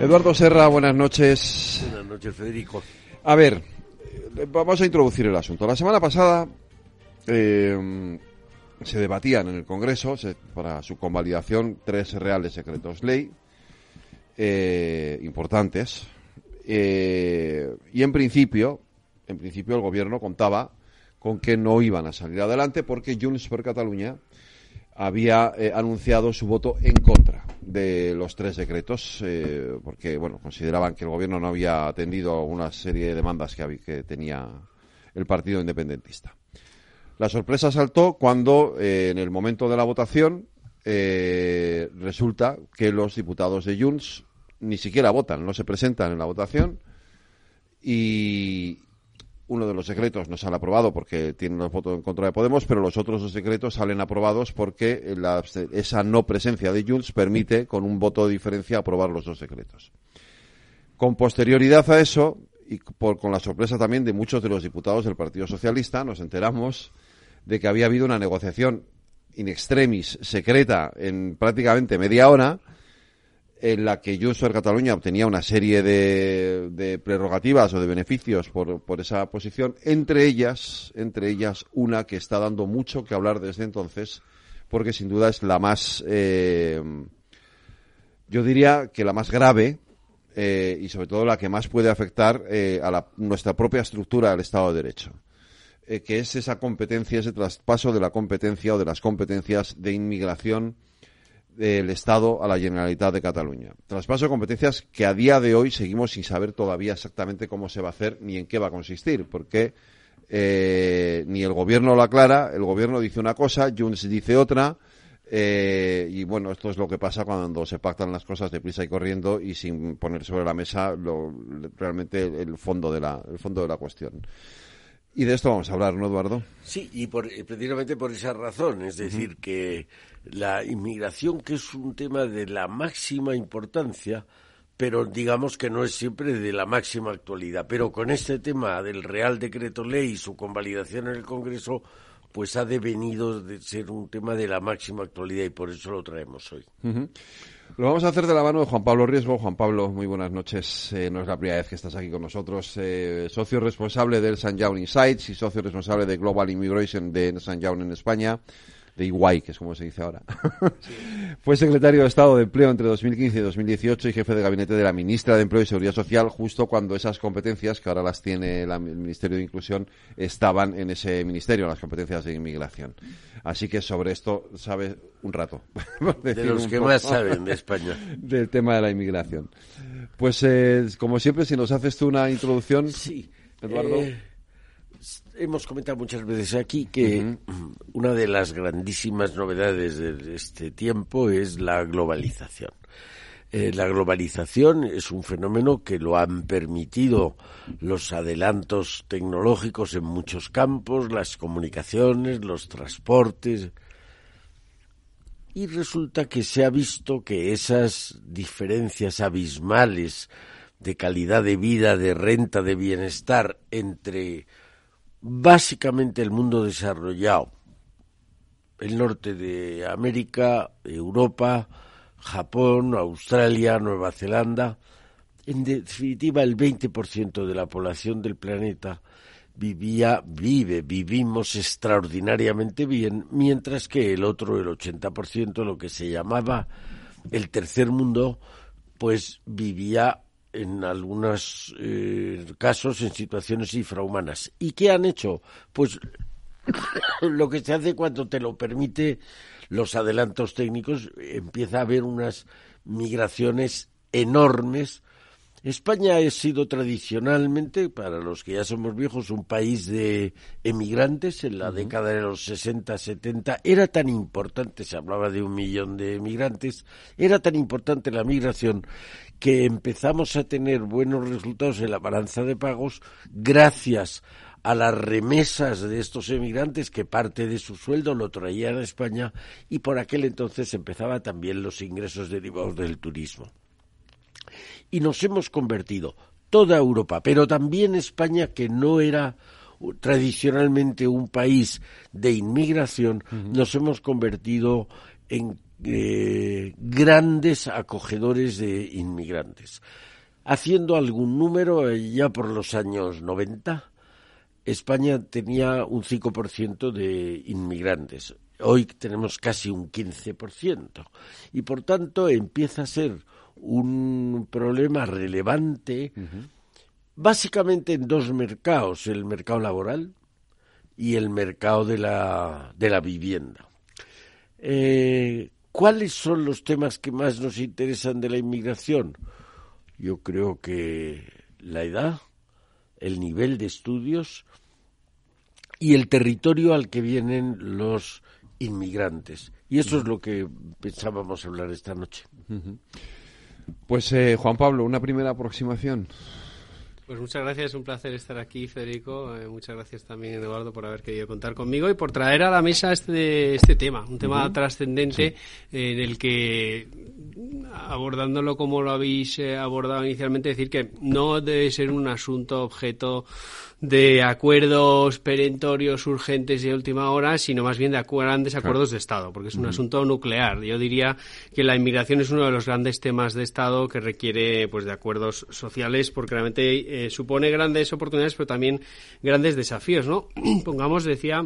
Eduardo Serra, buenas noches. Buenas noches, Federico. A ver, vamos a introducir el asunto. La semana pasada eh, se debatían en el Congreso para su convalidación tres reales secretos ley eh, importantes eh, y en principio, en principio el gobierno contaba con que no iban a salir adelante porque Junts per Cataluña había anunciado su voto en contra de los tres decretos, eh, porque bueno, consideraban que el gobierno no había atendido una serie de demandas que, que tenía el Partido Independentista. La sorpresa saltó cuando, eh, en el momento de la votación, resulta que los diputados de Junts ni siquiera votan, no se presentan en la votación y, uno de los secretos no sale aprobado porque tiene los votos en contra de Podemos, pero los otros dos secretos salen aprobados porque esa no presencia de Junts permite, con un voto de diferencia, aprobar los dos secretos. Con posterioridad a eso, y con la sorpresa también de muchos de los diputados del Partido Socialista, nos enteramos de que había habido una negociación in extremis secreta en prácticamente media hora en la que Junts per Cataluña obtenía una serie de, prerrogativas o de beneficios por, por, esa posición, entre ellas, entre ellas una que está dando mucho que hablar desde entonces, porque sin duda es la más, eh, yo diría que la más grave eh, y sobre todo la que más puede afectar eh, a nuestra propia estructura del Estado de Derecho que es esa competencia, ese traspaso de la competencia o de las competencias de inmigración del Estado a la Generalitat de Cataluña. Traspaso de competencias que a día de hoy seguimos sin saber todavía exactamente cómo se va a hacer ni en qué va a consistir, porque eh, ni el Gobierno lo aclara, el Gobierno dice una cosa, Junts dice otra, eh, y bueno, esto es lo que pasa cuando se pactan las cosas deprisa y corriendo y sin poner sobre la mesa lo, realmente el fondo de la, el fondo de la cuestión. Y de esto vamos a hablar, ¿no, Eduardo? Sí, y por, precisamente por esa razón, es decir, que la inmigración, que es un tema de la máxima importancia, pero digamos que no es siempre de la máxima actualidad. Pero con este tema del Real Decreto Ley y su convalidación en el Congreso, pues ha devenido de ser un tema de la máxima actualidad y por eso lo traemos hoy. Lo vamos a hacer de la mano de Juan Pablo Riesgo. Juan Pablo, muy buenas noches. Eh, no es la primera vez que estás aquí con nosotros. Eh, socio responsable del San Jaun Insights y socio responsable de Global Immigration de San en España de Iguay, que es como se dice ahora. Fue secretario de Estado de Empleo entre 2015 y 2018 y jefe de gabinete de la ministra de Empleo y Seguridad Social justo cuando esas competencias, que ahora las tiene el Ministerio de Inclusión, estaban en ese ministerio, las competencias de inmigración. Así que sobre esto sabe un rato. de los que más saben de España. Del tema de la inmigración. Pues, eh, como siempre, si nos haces tú una introducción, sí. Eduardo. Eh, hemos comentado muchas veces aquí que una de las grandísimas novedades de este tiempo es la globalización. Eh, la globalización es un fenómeno que lo han permitido los adelantos tecnológicos en muchos campos, las comunicaciones, los transportes. Y resulta que se ha visto que esas diferencias abismales de calidad de vida, de renta, de bienestar entre básicamente el mundo desarrollado, el norte de América, Europa, Japón, Australia, Nueva Zelanda, en definitiva el 20% de la población del planeta vivía, vive, vivimos extraordinariamente bien, mientras que el otro, el 80%, lo que se llamaba el tercer mundo, pues vivía en algunos eh, casos en situaciones infrahumanas. ¿Y qué han hecho? Pues lo que se hace cuando te lo permite los adelantos técnicos, empieza a haber unas migraciones enormes España ha sido tradicionalmente, para los que ya somos viejos, un país de emigrantes. En la década de los 60, 70 era tan importante, se hablaba de un millón de emigrantes, era tan importante la migración que empezamos a tener buenos resultados en la balanza de pagos gracias a las remesas de estos emigrantes que parte de su sueldo lo traían a España y por aquel entonces empezaba también los ingresos derivados del turismo y nos hemos convertido, toda Europa, pero también España, que no era tradicionalmente un país de inmigración, nos hemos convertido en eh, grandes acogedores de inmigrantes. Haciendo algún número, eh, ya por los años 90, España tenía un 5% de inmigrantes. Hoy tenemos casi un 15%. Y por tanto empieza a ser un problema relevante, básicamente en dos mercados, el mercado laboral y el mercado de la, de la vivienda. Eh, ¿Cuáles son los temas que más nos interesan de la inmigración? Yo creo que la edad, el nivel de estudios y el territorio al que vienen los inmigrantes. Y eso es lo que pensábamos hablar esta noche. Pues eh, Juan Pablo, una primera aproximación. Pues muchas gracias, un placer estar aquí, Federico. Eh, muchas gracias también, Eduardo, por haber querido contar conmigo y por traer a la mesa este, este tema, un tema trascendente en el que, abordándolo como lo habéis eh, abordado inicialmente, decir que no debe ser un asunto objeto de acuerdos perentorios urgentes y de última hora, sino más bien de grandes acuerdos de Estado, porque es un asunto nuclear. Yo diría que la inmigración es uno de los grandes temas de Estado que requiere pues de acuerdos sociales, porque realmente eh, supone grandes oportunidades, pero también grandes desafíos, ¿no? Pongamos, decía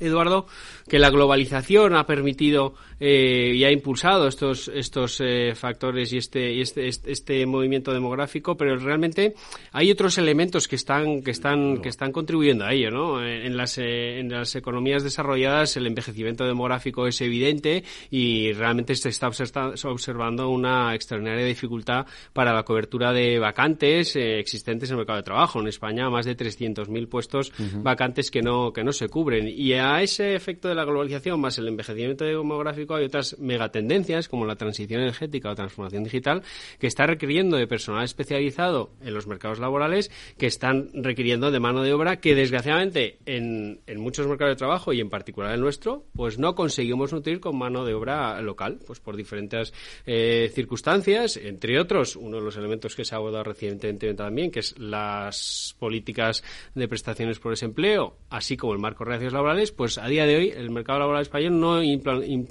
Eduardo, que la globalización ha permitido eh, y ha impulsado estos estos eh, factores y este, este, este, este movimiento demográfico, pero realmente hay otros elementos que están que están que están contribuyendo a ello, ¿no? En las eh, en las economías desarrolladas el envejecimiento demográfico es evidente y realmente se está observando una extraordinaria dificultad para la cobertura de vacantes existentes en el mercado de trabajo. En España más de 300.000 puestos vacantes que no que no se cubren y a ese efecto de la globalización más el envejecimiento demográfico hay otras megatendencias como la transición energética o transformación digital que está requiriendo de personal especializado en los mercados laborales que están requiriendo de mano de obra que desgraciadamente en, muchos mercados de trabajo y en particular el nuestro pues no conseguimos nutrir con mano de obra local pues por diferentes eh, circunstancias. Entre otros uno de los elementos que se ha abordado recientemente también que es las políticas de prestaciones por desempleo así como el marco de relaciones laborales pues a día de hoy el mercado laboral español no,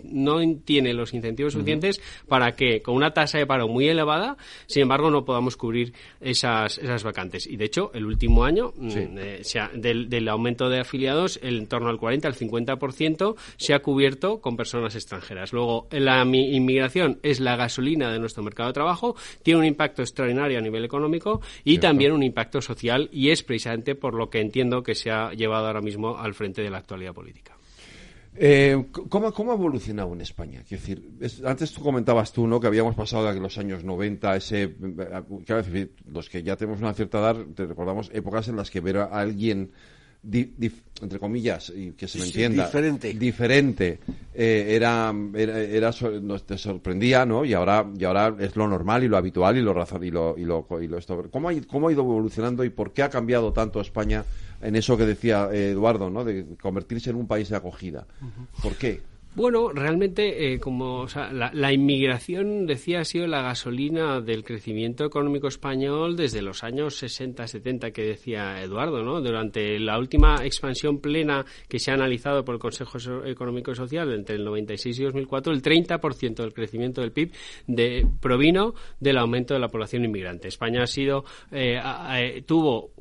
no tiene los incentivos suficientes para que con una tasa de paro muy elevada, sin embargo, no podamos cubrir esas, esas vacantes. Y de hecho, el último año, mm, eh, del, aumento de afiliados, el, en torno al 40 al 50% se ha cubierto con personas extranjeras. Luego, la inmigración es la gasolina de nuestro mercado de trabajo, tiene un impacto extraordinario a nivel económico y también un impacto social y es precisamente por lo que entiendo que se ha llevado ahora mismo al frente de la actualidad política. Eh, ¿cómo, ¿Cómo ha evolucionado en España? Quiero decir, antes tú comentabas tú, ¿no? Que habíamos pasado de los años 90, ese, los que ya tenemos una cierta edad, te recordamos épocas en las que ver a alguien entre comillas, y que se me entienda, diferente, diferente eh, era, era, nos te sorprendía, ¿no? Y ahora, y ahora es lo normal y lo habitual y lo razón y lo, y lo, y lo esto. ¿Cómo ha, ¿Cómo ha ido evolucionando y por qué ha cambiado tanto España en eso que decía eh, Eduardo, ¿no? De convertirse en un país de acogida. ¿Por qué? Bueno, realmente, eh, como la, inmigración, decía, ha sido la gasolina del crecimiento económico español desde los años 60, 70, que decía Eduardo, ¿no? Durante la última expansión plena que se ha analizado por el Consejo Económico y Social entre el 96 y 2004, el 30% del crecimiento del PIB de, provino del aumento de la población inmigrante. España ha sido, eh, eh, tuvo,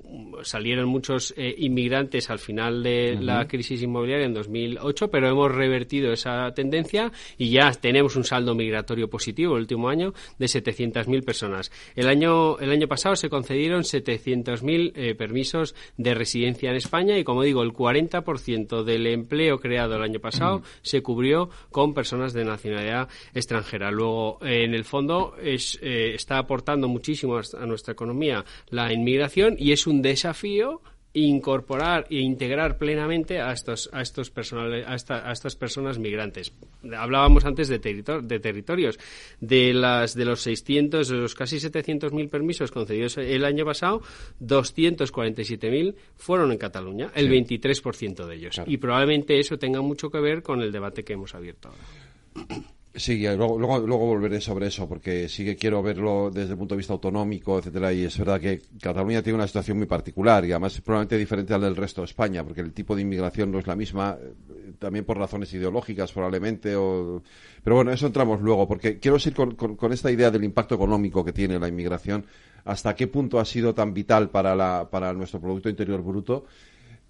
salieron muchos inmigrantes al final de la crisis inmobiliaria en 2008, pero hemos revertido esa tendencia y ya tenemos un saldo migratorio positivo el último año de 700.000 personas. El año, el año pasado se concedieron 700.000 eh, permisos de residencia en España y, como digo, el 40% del empleo creado el año pasado se cubrió con personas de nacionalidad extranjera. Luego, en el fondo, es, eh, está aportando muchísimo a nuestra economía la inmigración y es un desafío incorporar e integrar plenamente a estos a estos personales a, estas personas migrantes. Hablábamos antes de, de territorios. De las de los 600 de los casi 700 mil permisos concedidos el año pasado 247 mil fueron en Cataluña el 23% de ellos. Y probablemente eso tenga mucho que ver con el debate que hemos abierto ahora Sí, luego, luego, volveré sobre eso, porque sí que quiero verlo desde el punto de vista autonómico, etcétera, y es verdad que Cataluña tiene una situación muy particular y además probablemente diferente al del resto de España, porque el tipo de inmigración no es la misma, eh, también por razones ideológicas probablemente, o... pero bueno, eso entramos luego, porque quiero seguir con, esta idea del impacto económico que tiene la inmigración, hasta qué punto ha sido tan vital para, la, para nuestro Producto Interior Bruto,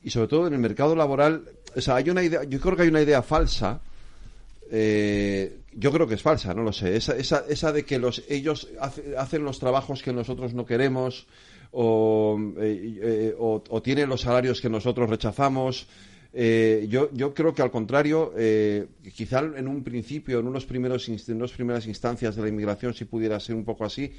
y sobre todo en el mercado laboral, o sea, hay una idea, yo creo que hay una idea falsa, eh, yo creo que es falsa, no lo sé. Esa, esa, esa de que los, ellos hacen los trabajos que nosotros no queremos o, eh, eh, o, tienen los salarios que nosotros rechazamos. Eh, yo, yo creo que al contrario, quizá en un principio, en unos primeros en unas primeras instancias de la inmigración, si pudiera ser un poco así,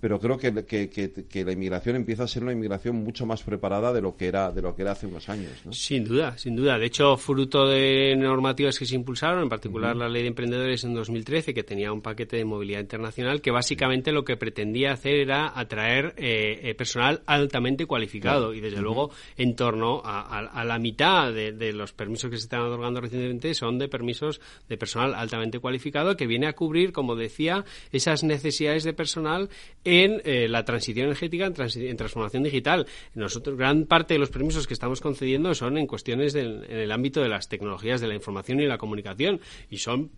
pero creo que, que, la inmigración empieza a ser una inmigración mucho más preparada de lo que era de lo que era hace unos años. Sin duda, sin duda. De hecho, fruto de normativas que se impulsaron, en particular la ley de emprendedores en 2013, que tenía un paquete de movilidad internacional, que básicamente lo que pretendía hacer era atraer eh, eh, personal altamente cualificado y, desde luego, en torno a, la mitad de, los permisos que se están otorgando recientemente son de permisos de personal altamente cualificado que viene a cubrir, como decía, esas necesidades de personal en eh, la transición energética, en, transformación digital. Nosotros, gran parte de los permisos que estamos concediendo son en cuestiones en el ámbito de las tecnologías de la información y la comunicación y son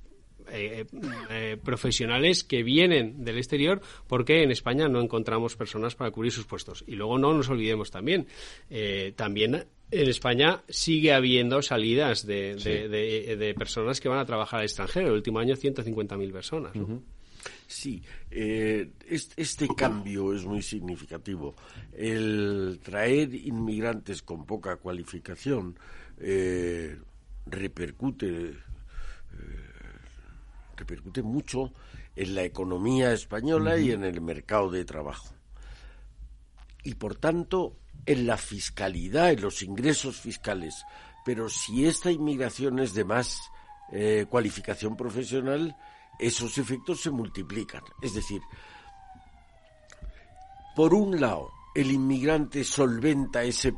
eh, eh, profesionales que vienen del exterior porque en España no encontramos personas para cubrir sus puestos. Y luego no nos olvidemos también, también en España sigue habiendo salidas de, personas que van a trabajar al extranjero. El último año 150.000 personas. Sí, eh, este, cambio es muy significativo. El traer inmigrantes con poca cualificación eh, repercute, eh, repercute mucho en la economía española y en el mercado de trabajo. Y por tanto, en la fiscalidad, en los ingresos fiscales. Pero si esta inmigración es de más cualificación profesional, esos efectos se multiplican. Es decir, por un lado, el inmigrante solventa ese,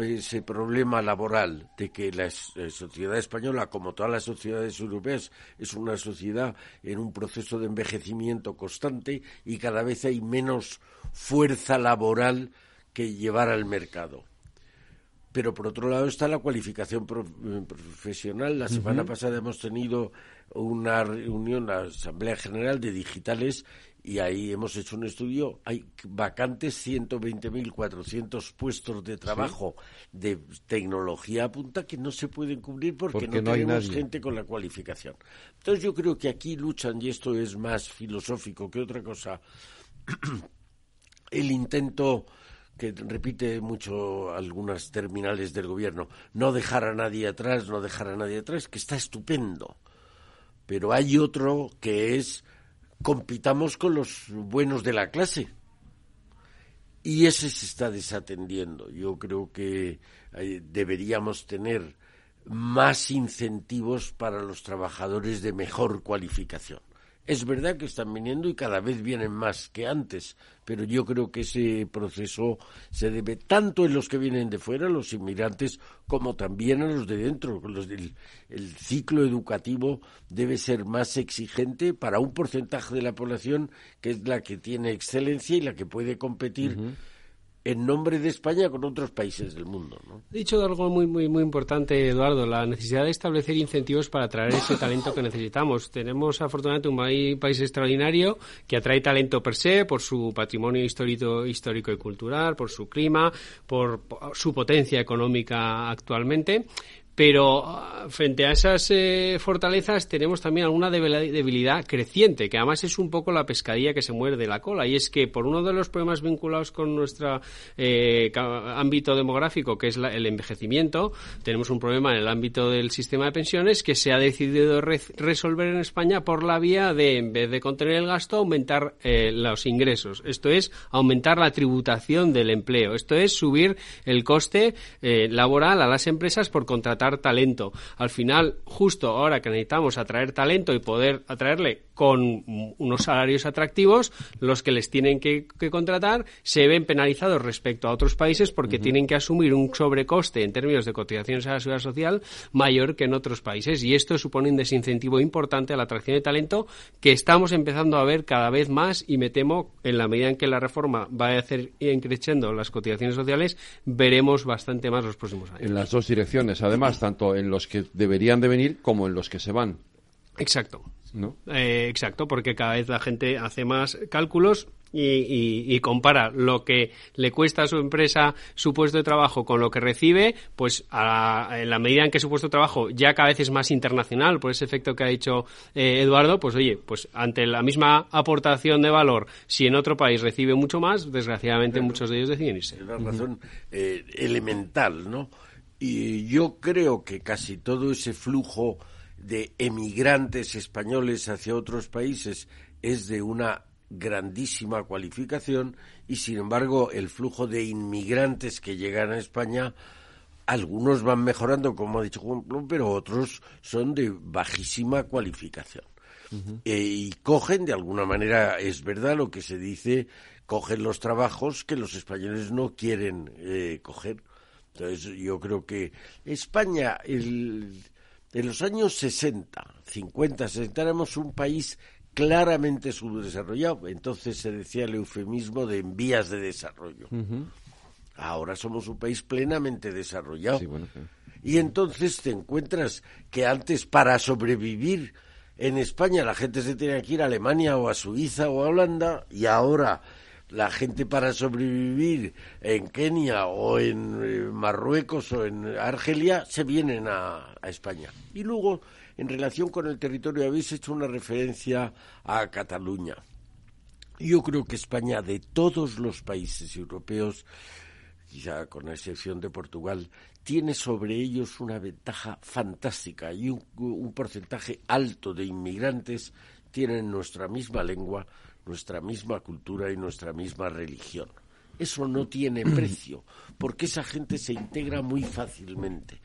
ese problema laboral de que la eh, sociedad española, como todas las sociedades europeas, es una sociedad en un proceso de envejecimiento constante y cada vez hay menos fuerza laboral que llevar al mercado. Pero por otro lado está la cualificación eh, profesional. La semana pasada hemos tenido una reunión, la Asamblea General de Digitales, y ahí hemos hecho un estudio. Hay vacantes 120.400 puestos de trabajo de tecnología a punta que no se pueden cubrir porque, no, tenemos gente con la cualificación. Entonces yo creo que aquí luchan, y esto es más filosófico que otra cosa, el intento que repite mucho algunas terminales del gobierno, no dejar a nadie atrás, no dejar a nadie atrás, que está estupendo. Pero hay otro que es compitamos con los buenos de la clase. Y ese se está desatendiendo. Yo creo que eh, deberíamos tener más incentivos para los trabajadores de mejor cualificación. Es verdad que están viniendo y cada vez vienen más que antes, pero yo creo que ese proceso se debe tanto en los que vienen de fuera, los inmigrantes, como también a los de dentro. El ciclo educativo debe ser más exigente para un porcentaje de la población que es la que tiene excelencia y la que puede competir en nombre de España con otros países del mundo. ¿no? He dicho algo muy, muy, muy importante, Eduardo, la necesidad de establecer incentivos para atraer ese talento que necesitamos. Tenemos, afortunadamente, un país extraordinario que atrae talento per se, por su patrimonio histórico, histórico y cultural, por su clima, por su potencia económica actualmente, pero ah, frente a esas eh, fortalezas tenemos también alguna debilidad creciente, que además es un poco la pescadilla que se muerde la cola. Y es que por uno de los problemas vinculados con nuestro eh, ámbito demográfico, que es el envejecimiento, tenemos un problema en el ámbito del sistema de pensiones que se ha decidido resolver en España por la vía de, en vez de contener el gasto, aumentar eh, los ingresos. Esto es aumentar la tributación del empleo. Esto es subir el coste laboral a las empresas por contratar talento. Al final, justo ahora que necesitamos atraer talento y poder atraerle con unos salarios atractivos, los que les tienen que, contratar se ven penalizados respecto a otros países porque tienen que asumir un sobrecoste en términos de cotizaciones a la seguridad social mayor que en otros países. Y esto supone un desincentivo importante a la atracción de talento que estamos empezando a ver cada vez más y me temo, en la medida en que la reforma va a hacer creciendo las cotizaciones sociales, veremos bastante más los próximos años. En las dos direcciones, además, tanto en los que deberían de venir como en los que se van. Exacto. Eh, exacto, porque cada vez la gente hace más cálculos y, compara lo que le cuesta a su empresa su puesto de trabajo con lo que recibe, pues en la medida en que su puesto de trabajo ya cada vez es más internacional, por ese efecto que ha dicho eh, Eduardo, pues oye, pues ante la misma aportación de valor, si en otro país recibe mucho más, desgraciadamente muchos de ellos deciden irse. Es una razón eh, elemental, ¿no? Y yo creo que casi todo ese flujo de emigrantes españoles hacia otros países es de una grandísima cualificación y sin embargo el flujo de inmigrantes que llegan a España algunos van mejorando como ha dicho Juan pero otros son de bajísima cualificación. E, y cogen de alguna manera es verdad lo que se dice cogen los trabajos que los españoles no quieren eh, coger entonces yo creo que España el, en los años 60, 50, 60 éramos un país claramente subdesarrollado. Entonces se decía el eufemismo de en vías de desarrollo. Ahora somos un país plenamente desarrollado. Y entonces te encuentras que antes para sobrevivir en España la gente se tenía que ir a Alemania o a Suiza o a Holanda y ahora la gente para sobrevivir en Kenia o en eh, Marruecos o en Argelia se vienen a, España. Y luego, en relación con el territorio, habéis hecho una referencia a Cataluña. Yo creo que España, de todos los países europeos, quizá con excepción de Portugal, tiene sobre ellos una ventaja fantástica y un porcentaje alto de inmigrantes tienen nuestra misma lengua, nuestra misma cultura y nuestra misma religión. Eso no tiene precio, porque esa gente se integra muy fácilmente.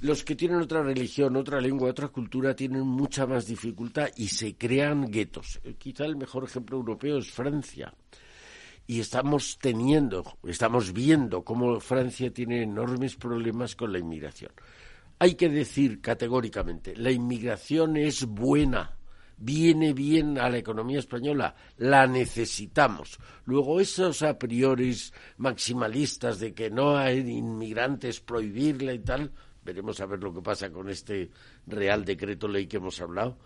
Los que tienen otra religión, otra lengua, otra cultura tienen mucha más dificultad y se crean guetos. Eh, quizá el mejor ejemplo europeo es Francia. Y estamos teniendo, estamos viendo cómo Francia tiene enormes problemas con la inmigración. Hay que decir categóricamente, la inmigración es buena viene bien a la economía española, la necesitamos. Luego esos a priori maximalistas de que no hay inmigrantes, prohibirla y tal, veremos a ver lo que pasa con este Real Decreto Ley que hemos hablado.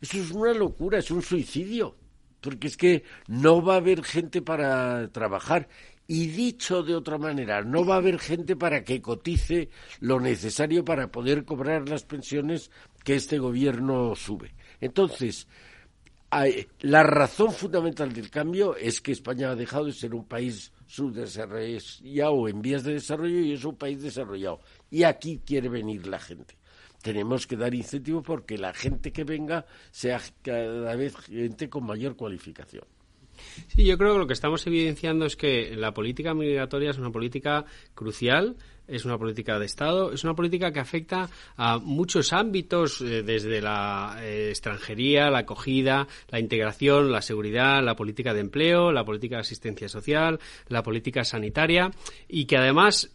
Eso es una locura, es un suicidio, porque es que no va a haber gente para trabajar. Y dicho de otra manera, no va a haber gente para que cotice lo necesario para poder cobrar las pensiones que este gobierno sube. Entonces, la razón fundamental del cambio es que España ha dejado de ser un país subdesarrollado en vías de desarrollo y es un país desarrollado. Y aquí quiere venir la gente. Tenemos que dar incentivos porque la gente que venga sea cada vez gente con mayor cualificación. Sí, yo creo que lo que estamos evidenciando es que la política migratoria es una política crucial es una política de Estado, es una política que afecta a muchos ámbitos, eh, desde la eh, extranjería, la acogida, la integración, la seguridad, la política de empleo, la política de asistencia social, la política sanitaria, y que además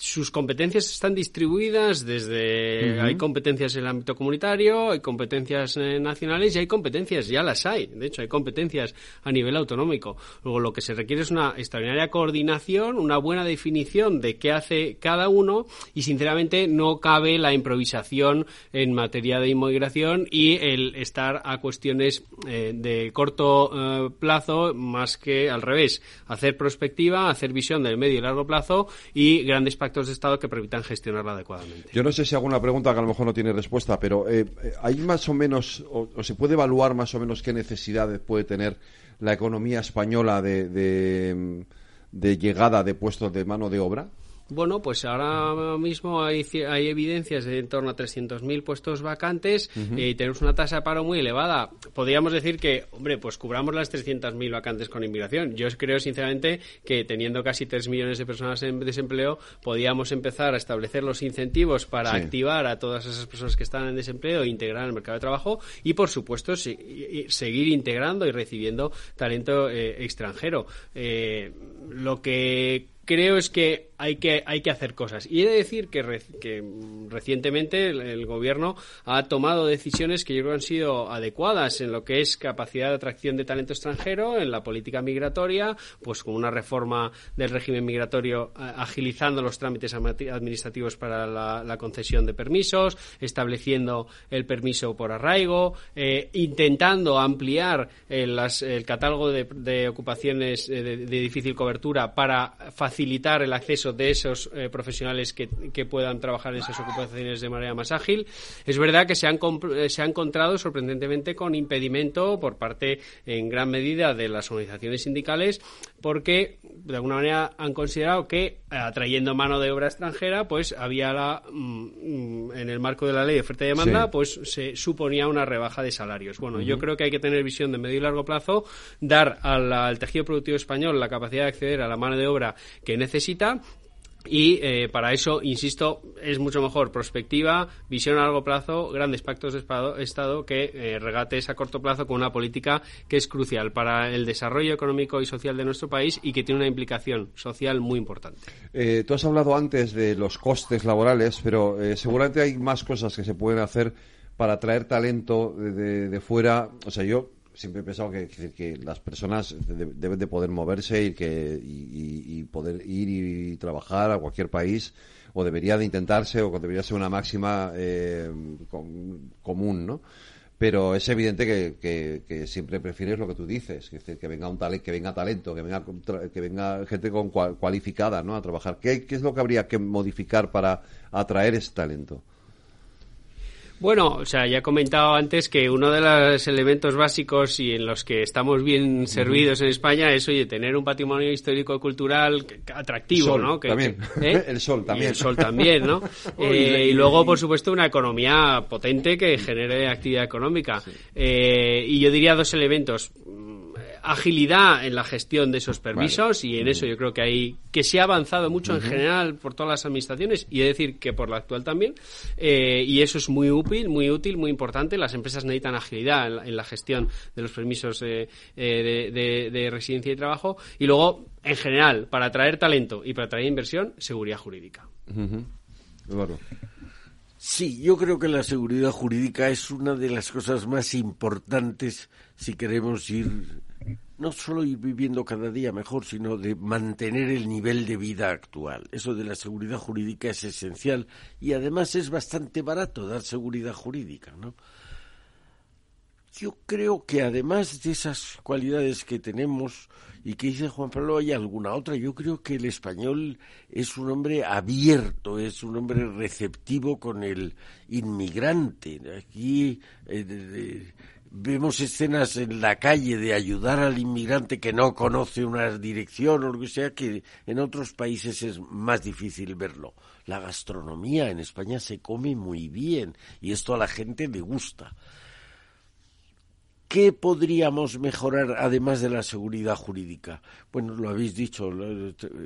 sus competencias están distribuidas desde hay competencias en el ámbito comunitario, hay competencias eh, nacionales y hay competencias, ya las hay, de hecho hay competencias a nivel autonómico. Luego lo que se requiere es una extraordinaria coordinación, una buena definición de qué hace cada uno y sinceramente no cabe la improvisación en materia de inmigración y el estar a cuestiones eh, de corto eh, plazo más que al revés, hacer prospectiva, hacer visión del medio y largo plazo y grandes pactos de Estado que permitan gestionarla adecuadamente. Yo no sé si hago una pregunta que a lo mejor no tiene respuesta, pero eh, eh, ¿hay más o menos, o, se puede evaluar más o menos qué necesidades puede tener la economía española de, de llegada de puestos de mano de obra? Bueno, pues ahora mismo hay, hay evidencias de en torno a 300.000 puestos vacantes eh, y tenemos una tasa de paro muy elevada. Podríamos decir que, hombre, pues cubramos las 300.000 vacantes con inmigración. Yo creo, sinceramente, que teniendo casi 3 millones de personas en desempleo, podíamos empezar a establecer los incentivos para activar a todas esas personas que están en desempleo e integrar el mercado de trabajo y, por supuesto, seguir integrando y recibiendo talento eh, extranjero. Eh, lo que creo es que hay que, hay que hacer cosas. Y he de decir que, que recientemente el, Gobierno ha tomado decisiones que yo creo han sido adecuadas en lo que es capacidad de atracción de talento extranjero, en la política migratoria, pues con una reforma del régimen migratorio agilizando los trámites administrativos para la, concesión de permisos, estableciendo el permiso por arraigo, eh, intentando ampliar el, el catálogo de, ocupaciones de, de difícil cobertura para facilitar el acceso de esos eh, profesionales que, puedan trabajar en esas ocupaciones de manera más ágil. Es verdad que se, han, eh, se ha encontrado sorprendentemente con impedimento por parte, en gran medida, de las organizaciones sindicales, porque de alguna manera han considerado que atrayendo mano de obra extranjera, pues había la, mm, en el marco de la ley de oferta y demanda, pues se suponía una rebaja de salarios. Bueno, yo creo que hay que tener visión de medio y largo plazo, dar al tejido productivo español la capacidad de acceder a la mano de obra que necesita y eh, para eso, insisto, es mucho mejor prospectiva, visión a largo plazo, grandes pactos de Estado que eh, regates a corto plazo con una política que es crucial para el desarrollo económico y social de nuestro país y que tiene una implicación social muy importante. Eh, tú has hablado antes de los costes laborales, pero seguramente hay más cosas que se pueden hacer para atraer talento de, de fuera. O sea, yo siempre he pensado que, las personas deben de poder moverse y, que, y, poder ir y trabajar a cualquier país o debería de intentarse o debería ser una máxima eh, común, ¿no? Pero es evidente que, siempre prefieres lo que tú dices, que, venga un talento, que venga talento, que venga que venga gente con cualificada, ¿no? A trabajar. ¿Qué, ¿Qué es lo que habría que modificar para atraer ese talento? Bueno, o sea, ya he comentado antes que uno de los elementos básicos y en los que estamos bien servidos en España es, oye, tener un patrimonio histórico y cultural atractivo, ¿no? Que, también. ¿eh? El sol también. el sol también, ¿no? Eh, y luego, por supuesto, una economía potente que genere actividad económica. Eh, y yo diría dos elementos agilidad en la gestión de esos permisos y en eso yo creo que hay que se ha avanzado mucho en general por todas las administraciones y he de decir que por la actual también eh, y eso es muy útil muy útil muy importante. Las empresas necesitan agilidad en la, gestión de los permisos eh, de, residencia y trabajo. Y luego en general para atraer talento y para atraer inversión seguridad jurídica. Sí, yo creo que la seguridad jurídica es una de las cosas más importantes si queremos ir no solo ir viviendo cada día mejor, sino de mantener el nivel de vida actual. Eso de la seguridad jurídica es esencial y además es bastante barato dar seguridad jurídica, ¿no? Yo creo que además de esas cualidades que tenemos y que dice Juan Pablo hay alguna otra, yo creo que el español es un hombre abierto, es un hombre receptivo con el inmigrante. Aquí eh, vemos escenas en la calle de ayudar al inmigrante que no conoce una dirección o lo que sea, que en otros países es más difícil verlo. La gastronomía en España se come muy bien y esto a la gente le gusta. ¿Qué podríamos mejorar además de la seguridad jurídica? Bueno, lo habéis dicho,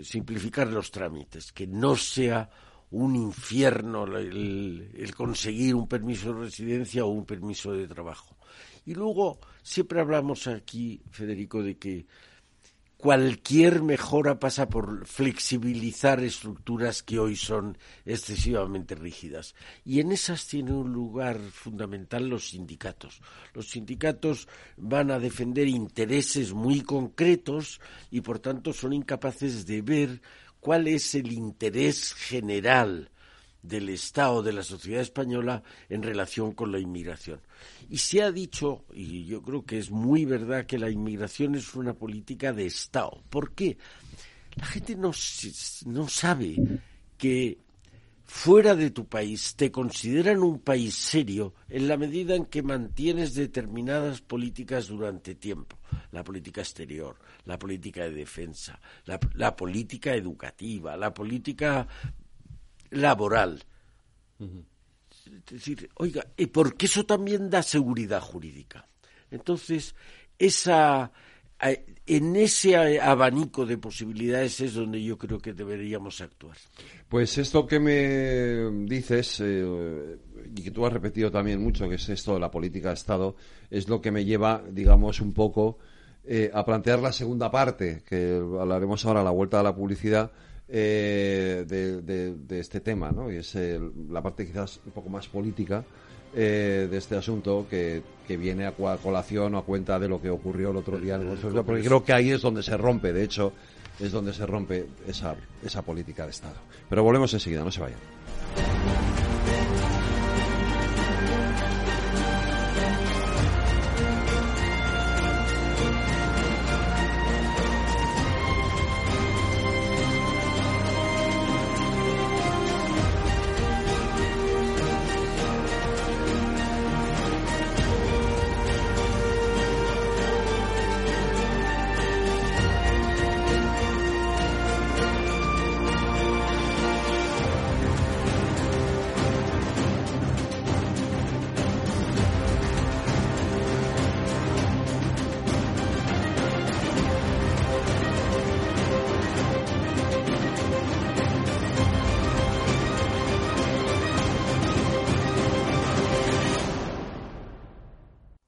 simplificar los trámites, que no sea un infierno el, conseguir un permiso de residencia o un permiso de trabajo. Y luego siempre hablamos aquí, Federico, de que cualquier mejora pasa por flexibilizar estructuras que hoy son excesivamente rígidas. Y en esas tiene un lugar fundamental los sindicatos. Los sindicatos van a defender intereses muy concretos y por tanto son incapaces de ver cuál es el interés general del Estado, de la sociedad española en relación con la inmigración. Y se ha dicho, y yo creo que es muy verdad, que la inmigración es una política de Estado. ¿Por qué? La gente no, no sabe que fuera de tu país te consideran un país serio en la medida en que mantienes determinadas políticas durante tiempo. La política exterior, la política de defensa, la, política educativa, la política laboral. Es decir, oiga, porque eso también da seguridad jurídica. Entonces, esa, en ese abanico de posibilidades es donde yo creo que deberíamos actuar. Pues esto que me dices, eh, y que tú has repetido también mucho, que es esto de la política de Estado, es lo que me lleva, digamos, un poco eh, a plantear la segunda parte, que hablaremos ahora a la vuelta de la publicidad, eh, de, este tema, ¿no? Y es la parte quizás un poco más política eh, de este asunto que, que, viene a colación o a cuenta de lo que ocurrió el otro día en el porque creo que ahí es donde se rompe, de hecho, es donde se rompe esa, esa política de Estado. Pero volvemos enseguida, no se vayan.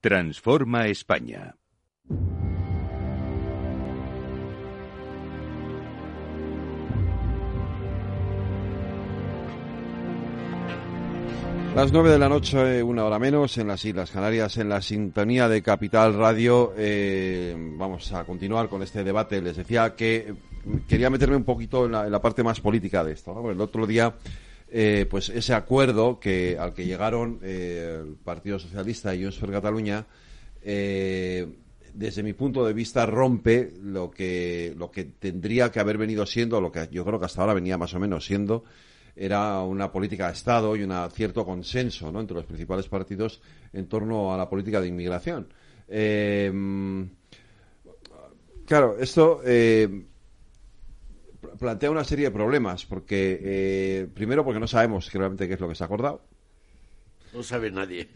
Transforma España. Las nueve de la noche, una hora menos, en las Islas Canarias, en la sintonía de Capital Radio. Eh, vamos a continuar con este debate. Les decía que quería meterme un poquito en la, parte más política de esto. El otro día eh, pues ese acuerdo que al que llegaron eh, el Partido Socialista y Junts per Cataluña eh, desde mi punto de vista rompe lo que lo que tendría que haber venido siendo lo que yo creo que hasta ahora venía más o menos siendo era una política de Estado y un cierto consenso ¿no? entre los principales partidos en torno a la política de inmigración. claro, esto plantea una serie de problemas, porque eh, primero porque no sabemos realmente qué es lo que se ha acordado. No sabe nadie.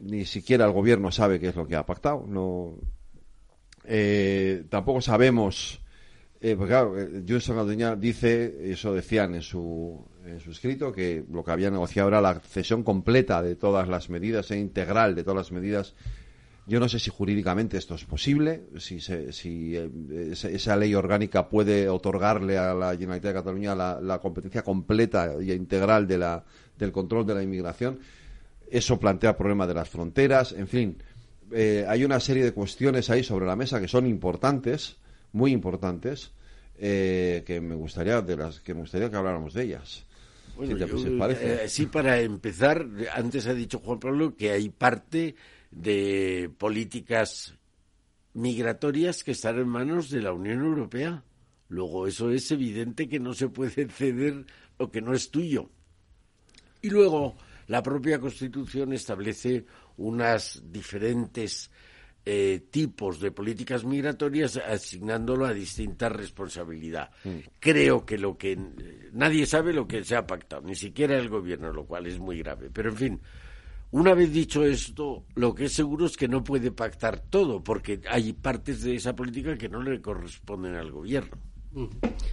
Ni siquiera el gobierno sabe qué es lo que ha pactado. No, eh, tampoco sabemos, eh, porque claro, eh, Johnson dice, eso decían en su, en su escrito, que lo que había negociado era la cesión completa de todas las medidas e integral de todas las medidas yo no sé si jurídicamente esto es posible, si, si eh, esa ley orgánica puede otorgarle a la Generalitat de Cataluña la, competencia completa y integral de la, del control de la inmigración. Eso plantea el problema de las fronteras, en fin. Eh, hay una serie de cuestiones ahí sobre la mesa que son importantes, muy importantes, eh, que me gustaría de las que me gustaría que habláramos de ellas. sí, para empezar, antes ha dicho Juan Pablo que hay parte de políticas migratorias que están en manos de la Unión Europea. Luego, eso es evidente que no se puede ceder lo que no es tuyo. Y luego, la propia Constitución establece unas diferentes eh, tipos de políticas migratorias asignándolo a distintas responsabilidades. Mm. Creo que lo que nadie sabe lo que se ha pactado, ni siquiera el gobierno, lo cual es muy grave. Pero en fin, una vez dicho esto, lo que es seguro es que no puede pactar todo, porque hay partes de esa política que no le corresponden al gobierno.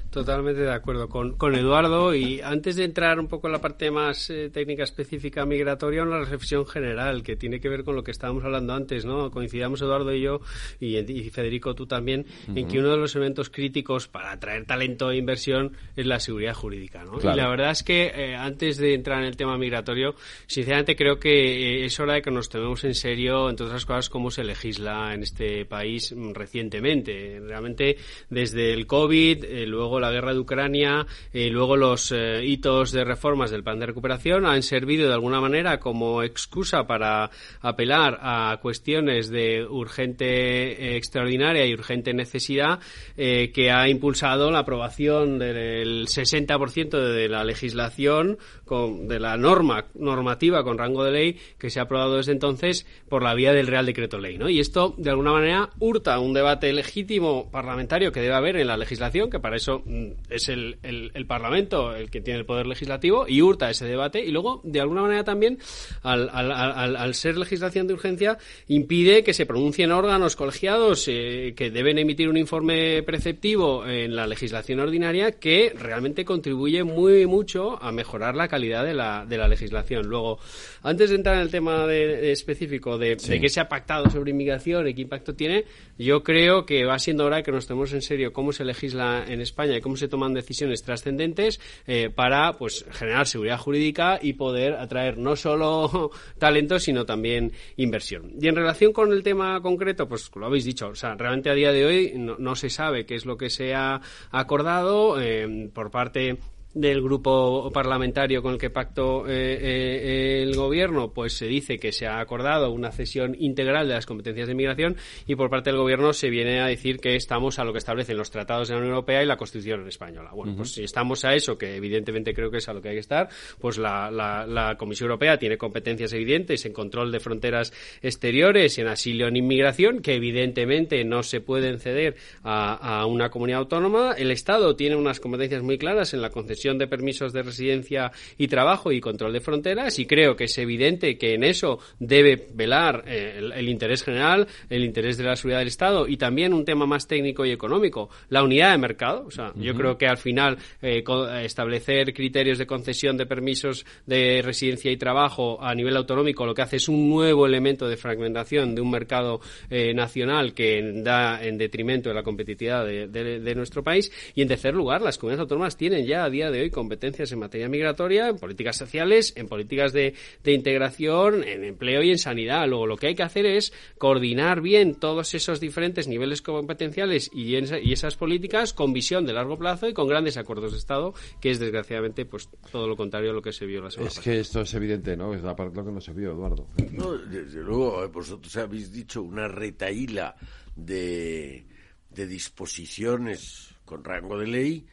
Totalmente de acuerdo con, con, Eduardo. Y antes de entrar un poco en la parte más eh, técnica específica migratoria, una reflexión general que tiene que ver con lo que estábamos hablando antes, ¿no? Coincidamos Eduardo y yo, y, Federico tú también, en que uno de los elementos críticos para atraer talento e inversión es la seguridad jurídica, ¿no? Y la verdad es que eh, antes de entrar en el tema migratorio, sinceramente creo que eh, es hora de que nos tomemos en serio, entre otras cosas, cómo se legisla en este país mm, recientemente. Realmente, desde el COVID Eh, luego la guerra de Ucrania, eh, luego los eh, hitos de reformas del plan de recuperación han servido de alguna manera como excusa para apelar a cuestiones de urgente extraordinaria y urgente necesidad que ha impulsado la aprobación del 60% de la legislación con, de la norma normativa con rango de ley que se ha aprobado desde entonces por la vía del Real Decreto Ley, ¿no? Y esto de alguna manera hurta un debate legítimo parlamentario que debe haber en la legislación, que para eso mm, es el, el, Parlamento el que tiene el poder legislativo, y hurta ese debate. Y luego, de alguna manera también, al, al, al, ser legislación de urgencia, impide que se pronuncien órganos colegiados eh, que deben emitir un informe preceptivo en la legislación ordinaria que realmente contribuye muy mucho a mejorar la calidad de la, de la legislación. Luego, antes de entrar en el tema de, específico de, de qué se ha pactado sobre inmigración y qué impacto tiene, yo creo que va siendo hora que nos tomemos en serio cómo se legisla en España y cómo se toman decisiones trascendentes eh, para pues generar seguridad jurídica y poder atraer no solo talento sino también inversión. Y en relación con el tema concreto, pues lo habéis dicho, o sea, realmente a día de hoy no, se sabe qué es lo que se ha acordado eh, por parte del grupo parlamentario con el que pactó eh, eh, el gobierno, pues se dice que se ha acordado una cesión integral de las competencias de inmigración y por parte del gobierno se viene a decir que estamos a lo que establecen los tratados de la Unión Europea y la Constitución española. Bueno, pues si estamos a eso, que evidentemente creo que es a lo que hay que estar, pues la, la, Comisión Europea tiene competencias evidentes en control de fronteras exteriores, en asilo en inmigración, que evidentemente no se pueden ceder a, a una comunidad autónoma. El Estado tiene unas competencias muy claras en la concesión de permisos de residencia y trabajo y control de fronteras y creo que es evidente que en eso debe velar eh, el, interés general, el interés de la seguridad del Estado y también un tema más técnico y económico, la unidad de mercado. O sea, yo creo que al final eh, establecer criterios de concesión de permisos de residencia y trabajo a nivel autonómico lo que hace es un nuevo elemento de fragmentación de un mercado eh, nacional que da en detrimento de la competitividad de, de, nuestro país. Y en tercer lugar, las comunidades autónomas tienen ya a día de hoy competencias en materia migratoria, en políticas sociales, en políticas de, integración, en empleo y en sanidad. Luego lo que hay que hacer es coordinar bien todos esos diferentes niveles competenciales y, esas políticas con visión de largo plazo y con grandes acuerdos de Estado, que es desgraciadamente pues todo lo contrario a lo que se vio la semana es pasada. Es que esto es evidente, ¿no? Es la parte lo que no se vio, Eduardo. No, desde luego, vosotros habéis dicho una retaíla de, de disposiciones con rango de ley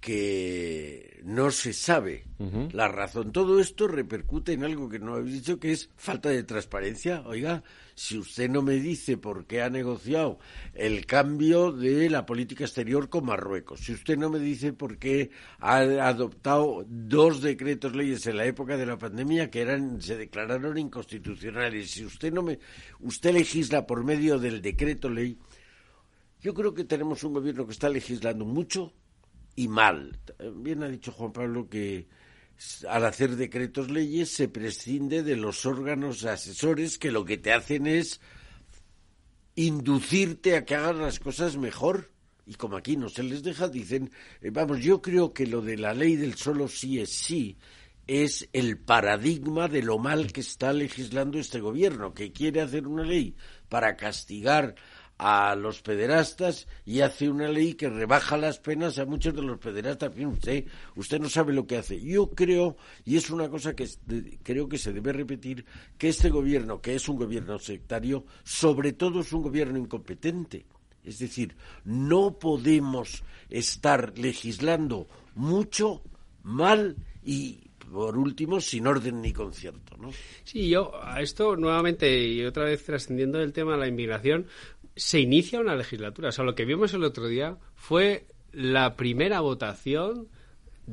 que no se sabe la razón. Todo esto repercute en algo que no habéis dicho, que es falta de transparencia. Oiga, si usted no me dice por qué ha negociado el cambio de la política exterior con Marruecos, si usted no me dice por qué ha adoptado dos decretos leyes en la época de la pandemia que eran se declararon inconstitucionales, si usted no me usted legisla por medio del decreto ley, yo creo que tenemos un gobierno que está legislando mucho y mal. Bien ha dicho Juan Pablo que al hacer decretos leyes se prescinde de los órganos asesores que lo que te hacen es inducirte a que hagan las cosas mejor. Y como aquí no se les deja, dicen, eh, vamos, yo creo que lo de la ley del solo sí es sí es el paradigma de lo mal que está legislando este gobierno, que quiere hacer una ley para castigar a los pederastas y hace una ley que rebaja las penas a muchos de los pederastas. Usted, usted no sabe lo que hace. Yo creo, y es una cosa que creo que se debe repetir, que este gobierno, que es un gobierno sectario, sobre todo es un gobierno incompetente. Es decir, no podemos estar legislando mucho, mal y por último, sin orden ni concierto, ¿no? Sí, yo a esto nuevamente y otra vez trascendiendo del tema de la inmigración, se inicia una legislatura. O sea, lo que vimos el otro día fue la primera votación